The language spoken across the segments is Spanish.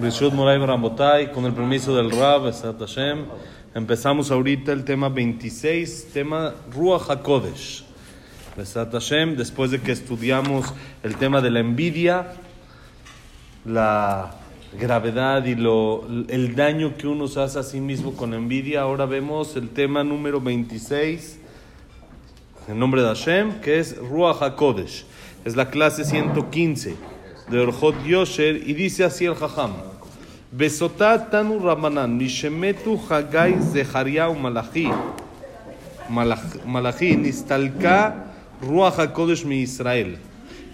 Con el permiso del Rab, empezamos ahorita el tema 26, tema Ruach HaKodesh. Después de que estudiamos el tema de la envidia, la gravedad y lo, el daño que uno se hace a sí mismo con envidia, ahora vemos el tema número 26, en nombre de Hashem, que es Ruach HaKodesh. Es la clase 115 de Orjot Yosher y dice así el Jajam. Besotá tanu Ramanan, Mishemetu Hagai Zechariah Malachi, Malachi, Nistalka Ruach HaKodesh mi Israel.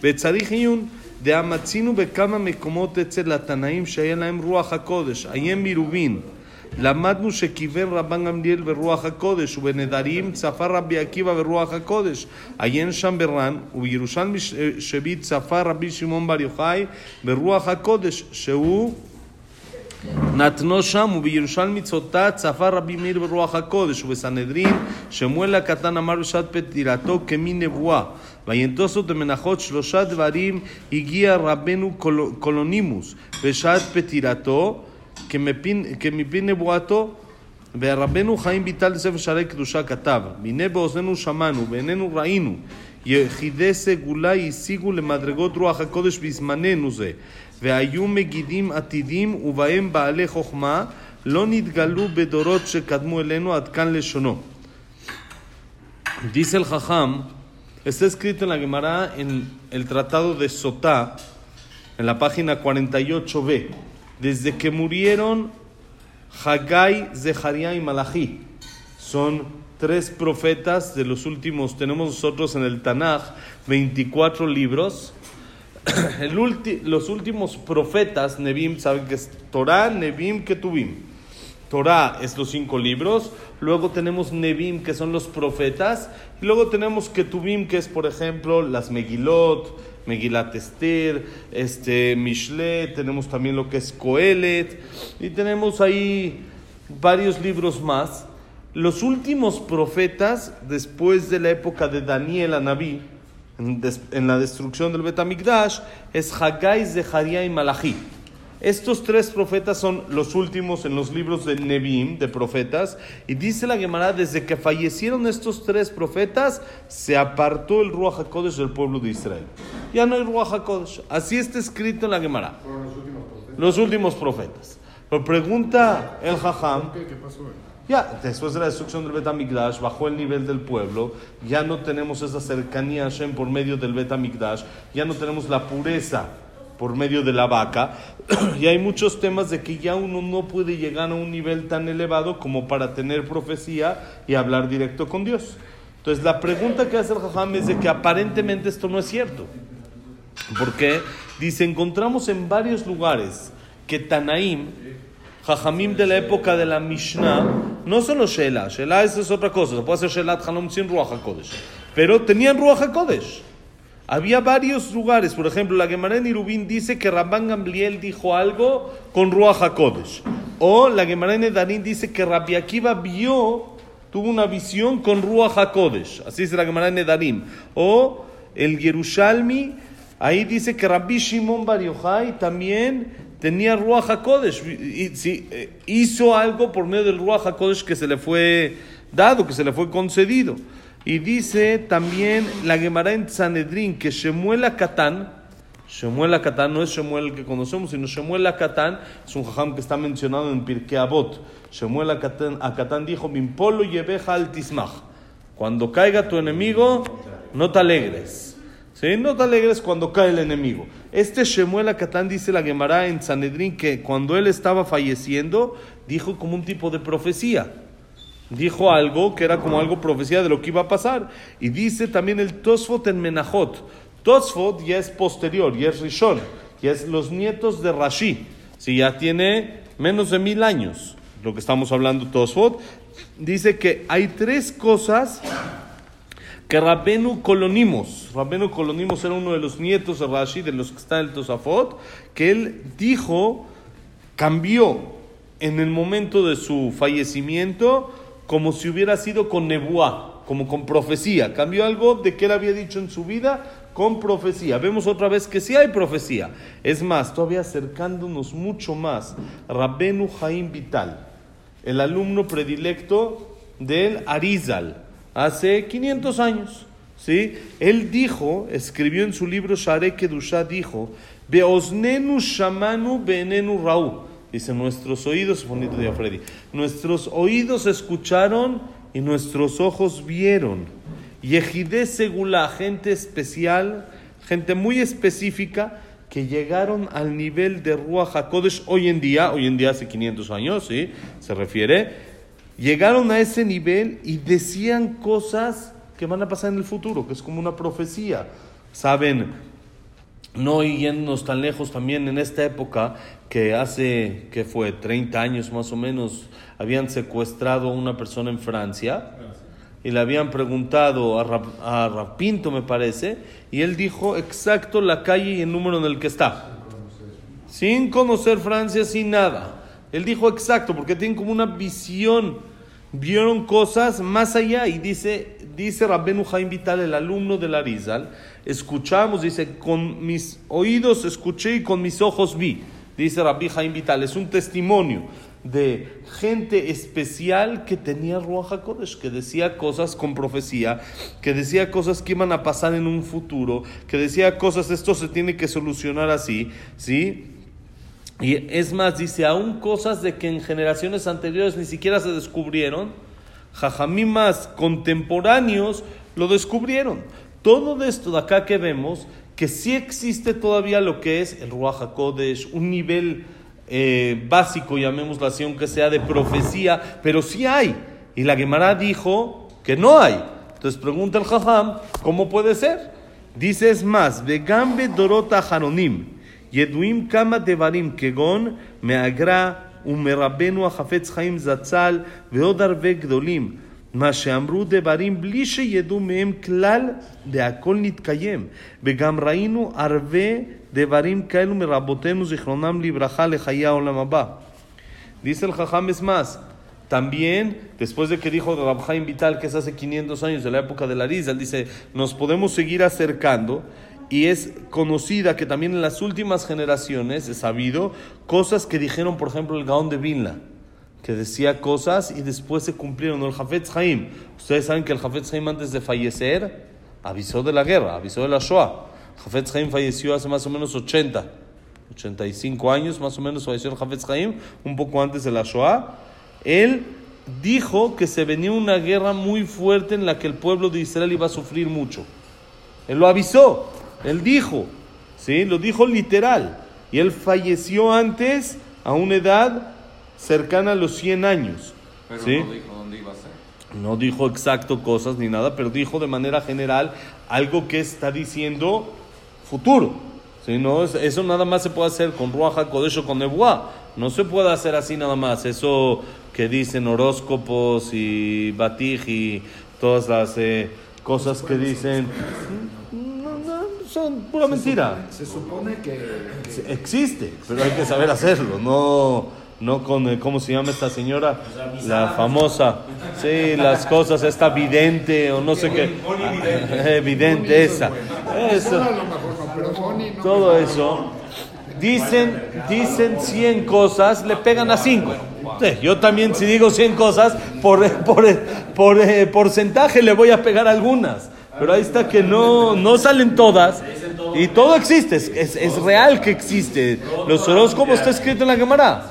וצריך עיון דאמצינו בכמה מקומות אצל התנאים שהיה להם רוח הקודש. עיין מרובין. למדנו שכיוון רבן גמליאל ברוח הקודש, ובנדרים צפה רבי עקיבא ברוח הקודש. עיין שם ברן, ובירושלמי שבי צפה רבי שמעון בר יוחאי ברוח הקודש, שהוא נתנו שם, ובירושלמי צותה צפה רבי מאיר ברוח הקודש, ובסנהדרין שמואל הקטן אמר בשעת פטירתו כמין נבואה. וינטוסו דמנחות שלושה דברים הגיע רבנו קולונימוס בשעת פטירתו כמפין נבואתו ורבנו חיים ביטל ספר שערי קדושה כתב והנה באוזנינו שמענו ועינינו ראינו יחידי סגולה השיגו למדרגות רוח הקודש בזמננו זה והיו מגידים עתידים ובהם בעלי חוכמה לא נתגלו בדורות שקדמו אלינו עד כאן לשונו. El Jajam, está escrito en la Gemara de Sotá, en la página 48b. Desde que murieron Hagai, Zeharia y Malachi, son tres profetas de los últimos, tenemos nosotros en el Tanaj 24 libros. El los últimos profetas, Nebim, saben que es Torah, Nebim, Ketubim. Torah es los cinco libros, luego tenemos Nebim, que son los profetas, luego tenemos Ketubim, que es, por ejemplo, las Megilot, Megilat Esther, este, Mishle, tenemos también lo que es Coelet, y tenemos ahí varios libros más. Los últimos profetas, después de la época de Daniel Anabí, en, en la destrucción del Betamigdash, es Haggai, Zeharia y Malachi. Estos tres profetas son los últimos en los libros de Nebim, de profetas, y dice la Gemara, desde que fallecieron estos tres profetas, se apartó el Ruach HaKodesh del pueblo de Israel. Ya no hay Ruach HaKodesh. Así está escrito en la Gemara. Los últimos profetas. Los últimos profetas. Pero pregunta el Jajam, ¿Qué, qué pasó? ya, después de la destrucción del Betamigdash, bajó el nivel del pueblo, ya no tenemos esa cercanía a Hashem por medio del Betamigdash, ya no tenemos la pureza por medio de la vaca, y hay muchos temas de que ya uno no puede llegar a un nivel tan elevado como para tener profecía y hablar directo con Dios. Entonces la pregunta que hace el Jajam es de que aparentemente esto no es cierto. Porque dice, encontramos en varios lugares que Tanaim, Jajamim de la época de la Mishnah, no solo Shelah, Shelah es otra cosa, se puede hacer Shelat Halom sin Ruach HaKodesh, pero tenían Ruach HaKodesh. Había varios lugares, por ejemplo, la Gemara en Irubín dice que Rabban Gamliel dijo algo con Ruach HaKodesh. O la Gemara en Edarín dice que Rabbi Akiva vio, tuvo una visión con Ruach HaKodesh. Así dice la Gemara en Edarín. O el Yerushalmi, ahí dice que Rabbi Shimon Bar Yochai también tenía Ruach HaKodesh. Eh, hizo algo por medio del Ruach HaKodesh que se le fue dado, que se le fue concedido. Y dice también la Gemara en Sanedrín que Shemuel Akatán, Shemuel Akatán no es Shemuel que conocemos, sino Shemuel Akatán es un jajam que está mencionado en Pirkei Avot. Shemuel Akatán, Akatán dijo, Mimpolo yebeja al tismach. Cuando caiga tu enemigo, no te alegres. ¿Sí? No te alegres cuando cae el enemigo. Este Shemuel Akatán dice la Gemara en Sanedrín que cuando él estaba falleciendo, dijo como un tipo de profecía dijo algo que era como algo profecía de lo que iba a pasar. Y dice también el Tosfot en Menajot. Tosfot ya es posterior, ya es Rishon, ya es los nietos de Rashi. Si ya tiene menos de mil años, lo que estamos hablando Tosfot, dice que hay tres cosas que Rabenu Colonimos, Rabenu Colonimos era uno de los nietos de Rashi, de los que está en el Tosafot, que él dijo, cambió en el momento de su fallecimiento, como si hubiera sido con nebuá, como con profecía. Cambió algo de que él había dicho en su vida con profecía. Vemos otra vez que sí hay profecía. Es más, todavía acercándonos mucho más, Rabbenu Jaim Vital, el alumno predilecto del Arizal, hace 500 años. ¿sí? Él dijo, escribió en su libro Share Kedusha, dijo, Beosnenu Shamanu Benenu Rau. Dice, nuestros oídos, bonito día Freddy, nuestros oídos escucharon y nuestros ojos vieron. Yehidé Segula, gente especial, gente muy específica, que llegaron al nivel de Ruach HaKodesh hoy en día, hoy en día hace 500 años, ¿sí? Se refiere, llegaron a ese nivel y decían cosas que van a pasar en el futuro, que es como una profecía. Saben, no yéndonos tan lejos también en esta época, que hace, que fue 30 años más o menos, habían secuestrado a una persona en Francia y le habían preguntado a, a Rapinto, me parece, y él dijo exacto la calle y el número en el que está. Sin conocer Francia, sin nada. Él dijo exacto, porque tienen como una visión, vieron cosas más allá. Y dice, dice Rabbenu Vital, el alumno de la Rizal, escuchamos, dice, con mis oídos escuché y con mis ojos vi. Dice Rabbi Jaim Vital, es un testimonio de gente especial que tenía Ruach HaKodesh, que decía cosas con profecía, que decía cosas que iban a pasar en un futuro, que decía cosas, esto se tiene que solucionar así, ¿sí? Y es más, dice, aún cosas de que en generaciones anteriores ni siquiera se descubrieron, jajamimas contemporáneos lo descubrieron. Todo esto de acá que vemos, que sí existe todavía lo que es el Ruach HaKodesh, un nivel eh, básico, llamémoslo así, aunque sea de profecía, pero sí hay. Y la Gemara dijo que no hay. Entonces pregunta el Jajam, ¿cómo puede ser? Dice es más, Vegambe Dorota Haronim, Yeduim Kama Devarim Kegon, Meagra, Umerabenu Achafetz Chaim Zatzal, Veodar Gdolim. מה שאמרו דברים בלי שידעו מהם כלל, והכל נתקיים. וגם ראינו הרבה דברים כאלו מרבותינו, זיכרונם לברכה, לחיי העולם הבא. Dice el Jajam es más, también, después de que dijo Rabjaim Vital, que es hace 500 años, de la época de la Riza, él dice, nos podemos seguir acercando, y es conocida que también en las últimas generaciones, es sabido, cosas que dijeron, por ejemplo, el Gaón de Vinla, que decía cosas y después se cumplieron. El Jafetz Haim, ustedes saben que el Jafetz Haim antes de fallecer avisó de la guerra, avisó de la Shoah. Jafetz Haim falleció hace más o menos 80, 85 años más o menos falleció el Jafetz Haim, un poco antes de la Shoah. Él dijo que se venía una guerra muy fuerte en la que el pueblo de Israel iba a sufrir mucho. Él lo avisó, él dijo, ¿sí? Lo dijo literal. Y él falleció antes a una edad cercana a los 100 años. Pero ¿sí? no dijo dónde iba a ser. No dijo exacto cosas ni nada, pero dijo de manera general algo que está diciendo futuro. ¿sí? No, es- eso nada más se puede hacer con Ruaja, Kodesh o con Nebuá. No se puede hacer así nada más. Eso que dicen horóscopos y batij y todas las eh, cosas que dicen. Son pura mentira. Se supone que, que- Existe, pero hay que saber hacerlo, no, no con, eh, ¿cómo se llama esta señora? La famosa, sí, las cosas, esta vidente o no sé qué. Eh, Vidente, esa. Eso, todo eso. Dicen, dicen 100 cosas, le pegan a 5. yo también si digo 100 cosas, por, por, por eh, porcentaje le voy a pegar algunas. Pero ahí está que no, no salen todas. Y todo existe, es, es, real que existe. Los horóscopos está escrito en la Gemara.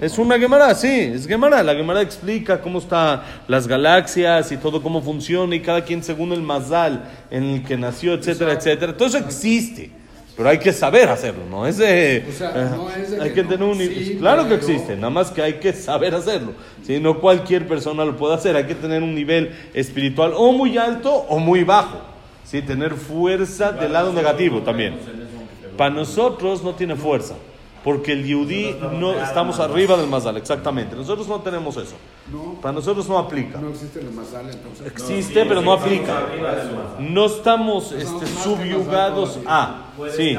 Es una Gemara, sí, es Gemara. La Gemara explica cómo están las galaxias y todo cómo funciona y cada quien según el mazal en el que nació, etcétera, etcétera. Todo eso existe. Pero hay que saber hacerlo, ¿no? Es de, O sea, no es de hay que que no, tener un... sí, claro que pero- existe, nada más que hay que saber hacerlo. ¿sí? No cualquier persona lo puede hacer, hay que tener un nivel espiritual o muy alto o muy bajo. ¿sí? Tener fuerza del lado negativo también. Para nosotros no tiene fuerza, porque el yudí no estamos arriba del mazal, exactamente. Nosotros no tenemos eso. No. Para nosotros no aplica. no existe el masal, entonces. Existe, pero no aplica. No estamos este, subyugados a. Sí,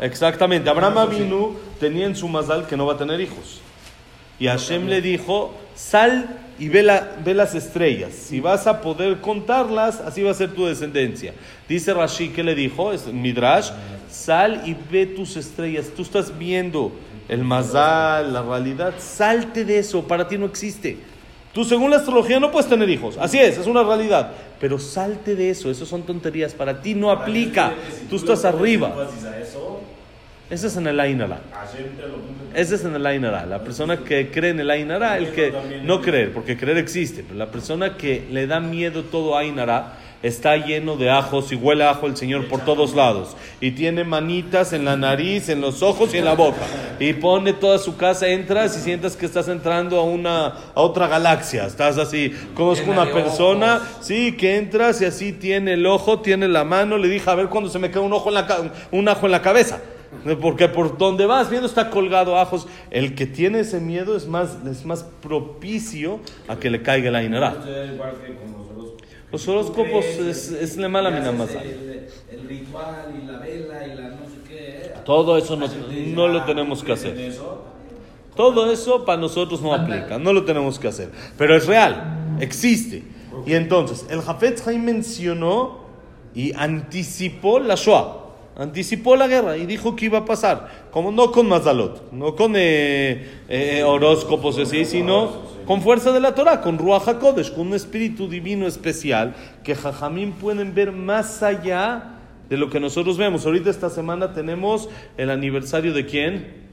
exactamente. Abraham Avinu tenía en su mazal que no va a tener hijos. Y Hashem le dijo, sal y ve, la- ve las estrellas. Si vas a poder contarlas, así va a ser tu descendencia. Dice Rashi, ¿qué le dijo? Es Midrash, sal y ve tus estrellas. Tú estás viendo el mazal, la realidad, salte de eso, para ti no existe. Tú según la astrología no puedes tener hijos, así es, es una realidad. Pero salte de eso, eso son tonterías, para ti no aplica. Tú estás arriba. Ese es en el Ainara. Ese es en el Ainara. La persona que cree en el Ainara, el que no creer, porque creer existe, pero la persona que le da miedo todo Ainara está lleno de ajos y huele a ajo el Señor por todos lados. Y tiene manitas en la nariz, en los ojos y en la boca. Y pone toda su casa, entras y sientes que estás entrando a una a otra galaxia. Estás así, conozco una persona, sí, que entras y así tiene el ojo, tiene la mano. Le dije, a ver cuando se me queda un ojo en la un ajo en la cabeza. Porque por donde vas viendo está colgado ajos. El que tiene ese miedo es más, es más propicio a que le caiga la inara. Los horóscopos. Es, es le mala mina más. El, el ritual y la vela y la no sé qué. eh. Todo eso no, no lo ah, tenemos que ¿crees en hacer. Todo eso para nosotros no aplica, no lo tenemos que hacer. Pero es real, existe. Y entonces, el Jafet Haim mencionó y anticipó la Shoah. Anticipó la guerra y dijo que iba a pasar. Como no con Mazalot, no con eh, eh, horóscopos así, sino con fuerza de la Torah, con Ruach HaKodesh, con un espíritu divino especial que Jajamín pueden ver más allá de lo que nosotros vemos. Ahorita esta semana tenemos el aniversario de quién?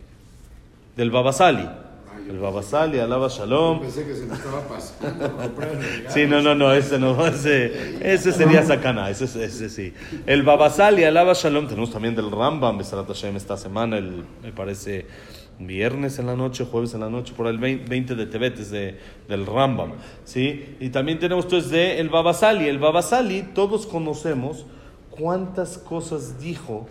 Del Babasali. El Babasali, alaba Shalom. Pensé que se me estaba pasando. Sí, no, no, no, ese no, ese, ese sería Sakana, ese, ese sí. El Babasali, alaba Shalom, tenemos también del Rambam, Besarat Hashem, esta semana, el, me parece viernes en la noche, jueves en la noche, por el 20 20 de Tebet, es de, del Rambam, ¿sí? Y también tenemos entonces de el Babasali, el Babasali, todos conocemos cuántas cosas dijo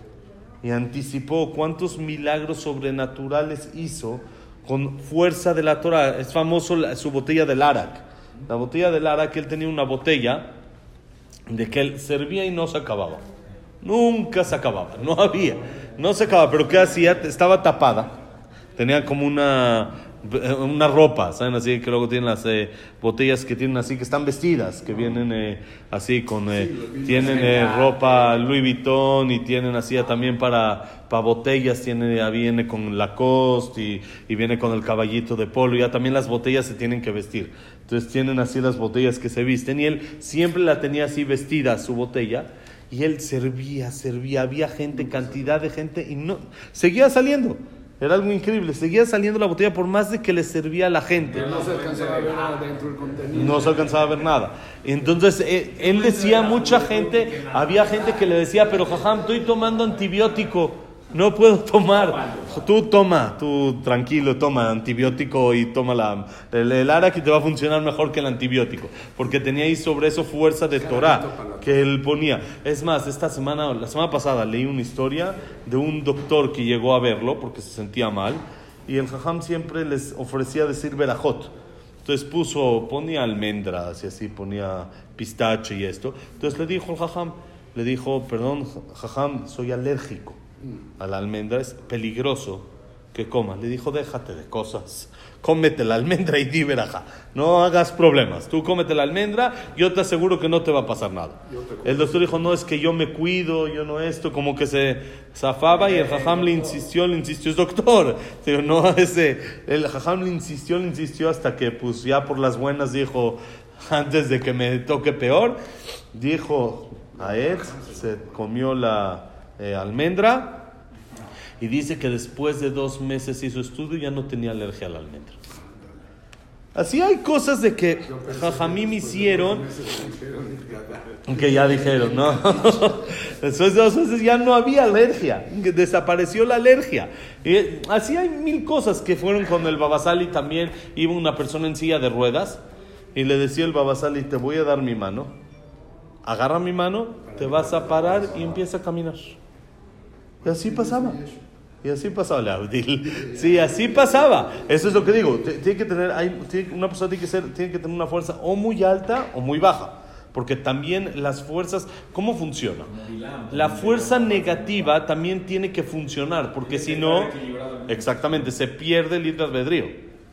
y anticipó, cuántos milagros sobrenaturales hizo con fuerza de la Torah. Es famoso su botella del Arak. La botella del Arak, él tenía una botella de que él servía y no se acababa. Nunca se acababa, no había, no se acababa. Pero ¿qué hacía? Estaba tapada, tenía como una, una ropa, ¿saben? Así que luego tienen las eh, botellas que tienen así, que están vestidas, que vienen eh, así con, eh, tienen eh, ropa Louis Vuitton y tienen así también para, para botellas, tiene, ya viene con Lacoste y, y viene con el caballito de polo, ya también las botellas se tienen que vestir. Entonces tienen así las botellas que se visten y él siempre la tenía así vestida su botella y él servía, servía, había gente, cantidad de gente y no, seguía saliendo. Era algo increíble, seguía saliendo la botella por más de que le servía a la gente. Pero no se alcanzaba a ver adentro el contenido. No se alcanzaba a ver nada. Entonces, eh, él decía mucha gente, había gente que le decía, pero jajam, estoy tomando antibiótico, no puedo tomar. Tú toma, tú tranquilo, toma antibiótico y toma la, el, el ara que te va a funcionar mejor que el antibiótico. Porque tenía ahí sobre eso fuerza de Torah que él ponía. Es más, esta semana, la semana pasada leí una historia de un doctor que llegó a verlo porque se sentía mal. Y el jajam siempre les ofrecía decir verajot. Entonces puso, ponía almendras y así, ponía pistache y esto. Entonces le dijo al jajam, le dijo, perdón, jajam, soy alérgico a la almendra, es peligroso que comas. Le dijo, déjate de cosas, cómete la almendra y di verajá. No hagas problemas, tú cómete la almendra, yo te aseguro que no te va a pasar nada. El doctor dijo, no, es que yo me cuido, yo no esto, como que se zafaba y el jajam le insistió, le insistió, es doctor. Digo, no, ese, el jajam le insistió, le insistió hasta que pues ya por las buenas dijo, antes de que me toque peor, dijo a Ed, se comió la eh, almendra y dice que después de dos meses hizo estudio y ya no tenía alergia a la almendra. Así hay cosas de que Jajamim hicieron que ya dijeron, ¿no? Después de dos meses ya no había alergia, desapareció la alergia. Y así hay mil cosas que fueron con el Babasali también. Iba una persona en silla de ruedas y le decía el Babasali, te voy a dar mi mano. Agarra mi mano, te vas a parar y empieza a caminar. Y así pasaba. Y así pasaba, Abdil. Sí, así pasaba. Eso es lo que digo. Tiene que tener, hay, tiene- una persona tiene que, ser, tiene que tener una fuerza o muy alta o muy baja. Porque también las fuerzas, ¿cómo funciona? La fuerza negativa también tiene que funcionar, porque si no, exactamente, se pierde el libre albedrío.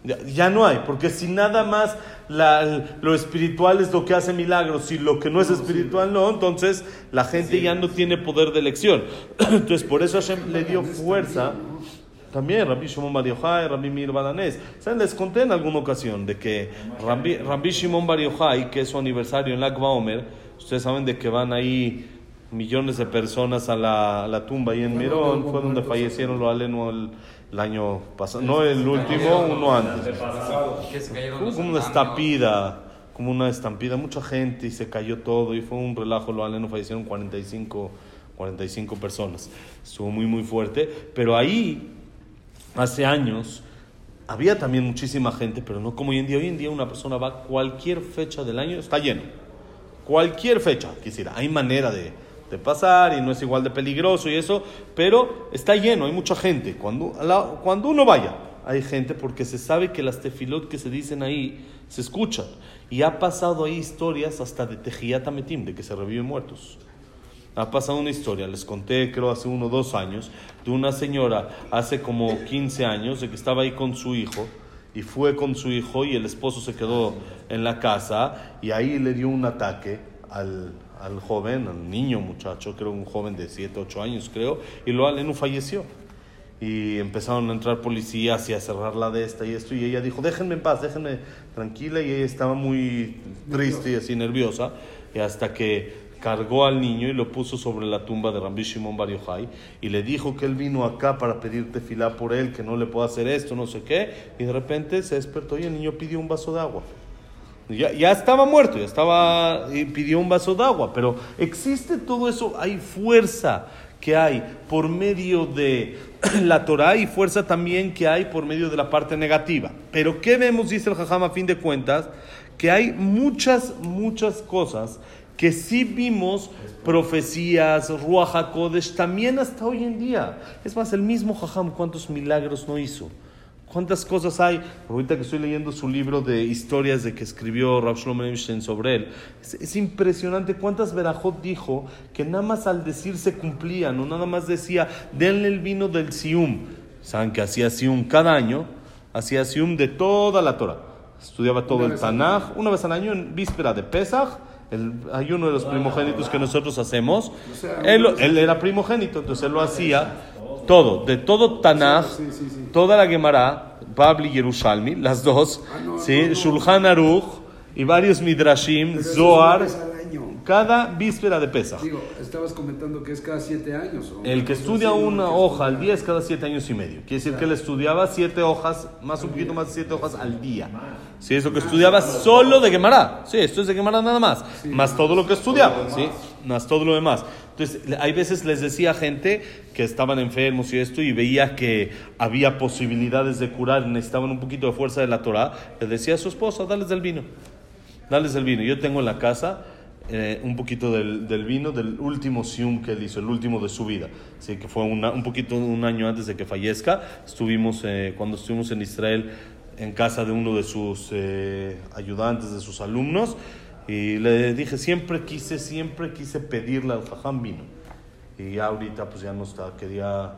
Ya, ya no hay, porque si nada más la- lo espiritual es lo que hace milagros, si lo que no es espiritual no, entonces la gente ya no tiene poder de elección. Entonces por eso Hashem le dio fuerza. También Rabbi Shimon Bar Yochai, Rabbi Mir Balanés. ¿Saben? Les conté en alguna ocasión de que Rabbi, Rabbi Shimon Bar Yochai, que es su aniversario en Lag Baomer, ustedes saben de que van ahí millones de personas a la, a la tumba ahí en Mirón, fue donde fallecieron los alenos el, año pasado, no el último, uno antes. Hubo una estampida, como una estampida, mucha gente y se cayó todo y fue un relajo, los alenos fallecieron 45, 45 personas. Estuvo muy, muy fuerte, pero ahí, hace años, había también muchísima gente, pero no como hoy en día. Hoy en día una persona va cualquier fecha del año, está lleno. Cualquier fecha, quisiera. Hay manera de, de pasar y no es igual de peligroso y eso, pero está lleno, hay mucha gente. Cuando, cuando uno vaya, hay gente porque se sabe que las tefilot que se dicen ahí se escuchan. Y ha pasado ahí historias hasta de Tejiyat Ametim, de que se reviven muertos. Ha pasado una historia, les conté creo hace uno o dos años, de una señora hace como 15 años, de que estaba ahí con su hijo, y fue con su hijo y el esposo se quedó en la casa, y ahí le dio un ataque al, al joven, al niño muchacho, creo un joven de 7, 8 años creo, y lo aleno falleció. Y empezaron a entrar policías y a cerrarla de esta y esto, y ella dijo, déjenme en paz, déjenme tranquila, y ella estaba muy triste y así nerviosa, y hasta que cargó al niño y lo puso sobre la tumba de Rabbi Shimon Bar y le dijo que él vino acá para pedirte filá por él, que no le puedo hacer esto, no sé qué, y de repente se despertó y el niño pidió un vaso de agua. Ya, estaba muerto, ya estaba y pidió un vaso de agua, pero existe todo eso, hay fuerza que hay por medio de la Torah y fuerza también que hay por medio de la parte negativa. Pero ¿qué vemos, dice el Jajam a fin de cuentas? Que hay muchas, muchas cosas que sí vimos profecías, Ruach HaKodesh, también hasta hoy en día. Es más, el mismo Jajam, ¿cuántos milagros no hizo? ¿Cuántas cosas hay? Ahorita que estoy leyendo su libro de historias de que escribió Rav Shlomo Eibstein sobre él, es, es impresionante cuántas verajot dijo que nada más al decir se cumplían, no nada más decía, denle el vino del Sium. Saben que hacía Sium cada año, hacía Sium de toda la Torah. Estudiaba todo el Tanaj, una vez al año en víspera de Pesach, el ayuno de los primogénitos que nosotros hacemos. Él, él era primogénito, entonces él lo hacía todo, de todo Tanaj, Sí, sí, sí. toda la Gemara, Babli y Yerushalmi, las dos, Ah, no, ¿sí? no, no. Shulchan Aruch y varios Midrashim, es Zohar, cada víspera de Pesach. Digo, estabas comentando que es cada siete años. ¿o? El que estudia una hoja al día es cada siete años y medio. Quiere decir que él estudiaba siete hojas, más un poquito más de siete hojas al día. Sí, eso que estudiaba solo de Gemara. Sí, esto es de Gemara nada más. Más todo lo que estudiaba, ¿sí? Más todo lo demás. Entonces, hay veces les decía a gente que estaban enfermos y esto y veía que había posibilidades de curar, necesitaban un poquito de fuerza de la Torah, le decía a su esposa, dales del vino. Dales el vino. Yo tengo en la casa eh, un poquito del, del vino del último sium que él hizo, el último de su vida. Así que fue una- un poquito un año antes de que fallezca. Estuvimos, eh, cuando estuvimos en Israel, en casa de uno de sus eh, ayudantes, de sus alumnos. Y le dije, siempre quise, siempre quise pedirle al jajam vino. Y ya ahorita pues ya no está, quería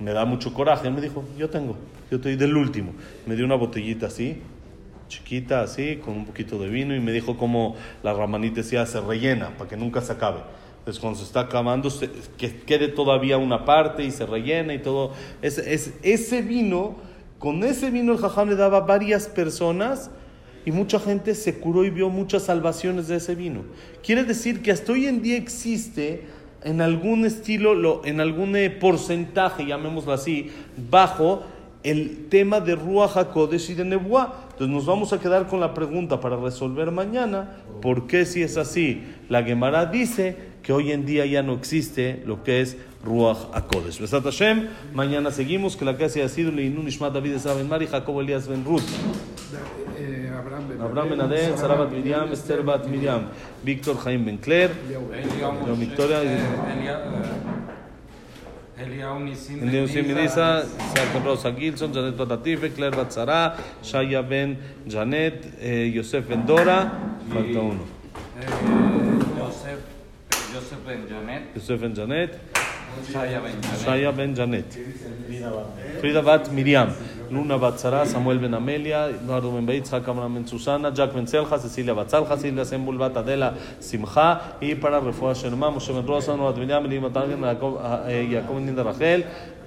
me da mucho coraje. Él me dijo, yo tengo, yo estoy del último. Me dio una botellita así, chiquita así, con un poquito de vino y me dijo cómo la ramanita decía, se rellena para que nunca se acabe. Entonces cuando se está acabando, se- que quede todavía una parte y se rellena y todo. Es, es- ese vino, con ese vino el jajam le daba a varias personas y mucha gente se curó y vio muchas salvaciones de ese vino. Quiere decir que hasta hoy en día existe en algún estilo, lo- en algún eh, porcentaje, llamémoslo así, bajo el tema de Ruach HaKodesh y de Nebuah. Entonces nos vamos a quedar con la pregunta para resolver mañana, ¿por qué si es así? La Gemara dice que hoy en día ya no existe lo que es Ruach HaKodesh. Besat Hashem, mañana seguimos, que la clase ha sido Leinun Ishmat David Esra Mari, Jacob Elías Ben Ruth. Eh, Abraham Ben Abraham Ben Adén, Sara Bat Miriam, Esther Bat Miriam, Víctor Jaime Ben Claire, Eliyahu La Victoria- Moshe, eh, Elia- eh, Nisim Ben Nisim Niza, Midisa, Sarah Rosa Gilson, Janet Batatife, Claire Batzara, Shaya Ben Janet, eh, Yosef Ben Dora, falta uno. eh, Yosef, Yosef Ben Janet, Yosef Ben Janet, Shaya Ben Janet. Shaya Ben Janet. Frida Bat Miriam. Luna Batzara, Samuel Ben Amelia, Eduardo Ben Beit, Cámara Ben Susana, Jack Ben Selja, Cecilia Batzalja, Silvia Sembul Bat Adela Simja, y para Refuah Sherma, Moshe Ben Rosa, Noat Ben Yam, Lima Tangen, Jacob eh, Jacob Ben Linda Rachel,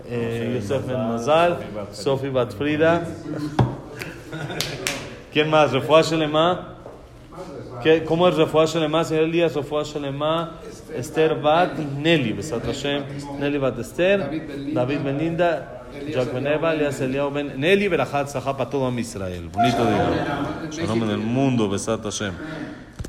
eh, Yosef Ben Mazal, Sofi Bat Frida. ¿Quién más? Refuah Shelema. ¿Qué- ¿Cómo es Refuah Shelema, señor Elías? Refuah Shelema, Esther Bat Nelly, Besat Hashem, Nelly Bat Esther, David Ben Linda, David Ben Linda, Jack Ben Eva, Elias Eliao Ben Nelly, Berajat Sahá para todo Israel. Bonito día. En el mundo, Besat Hashem.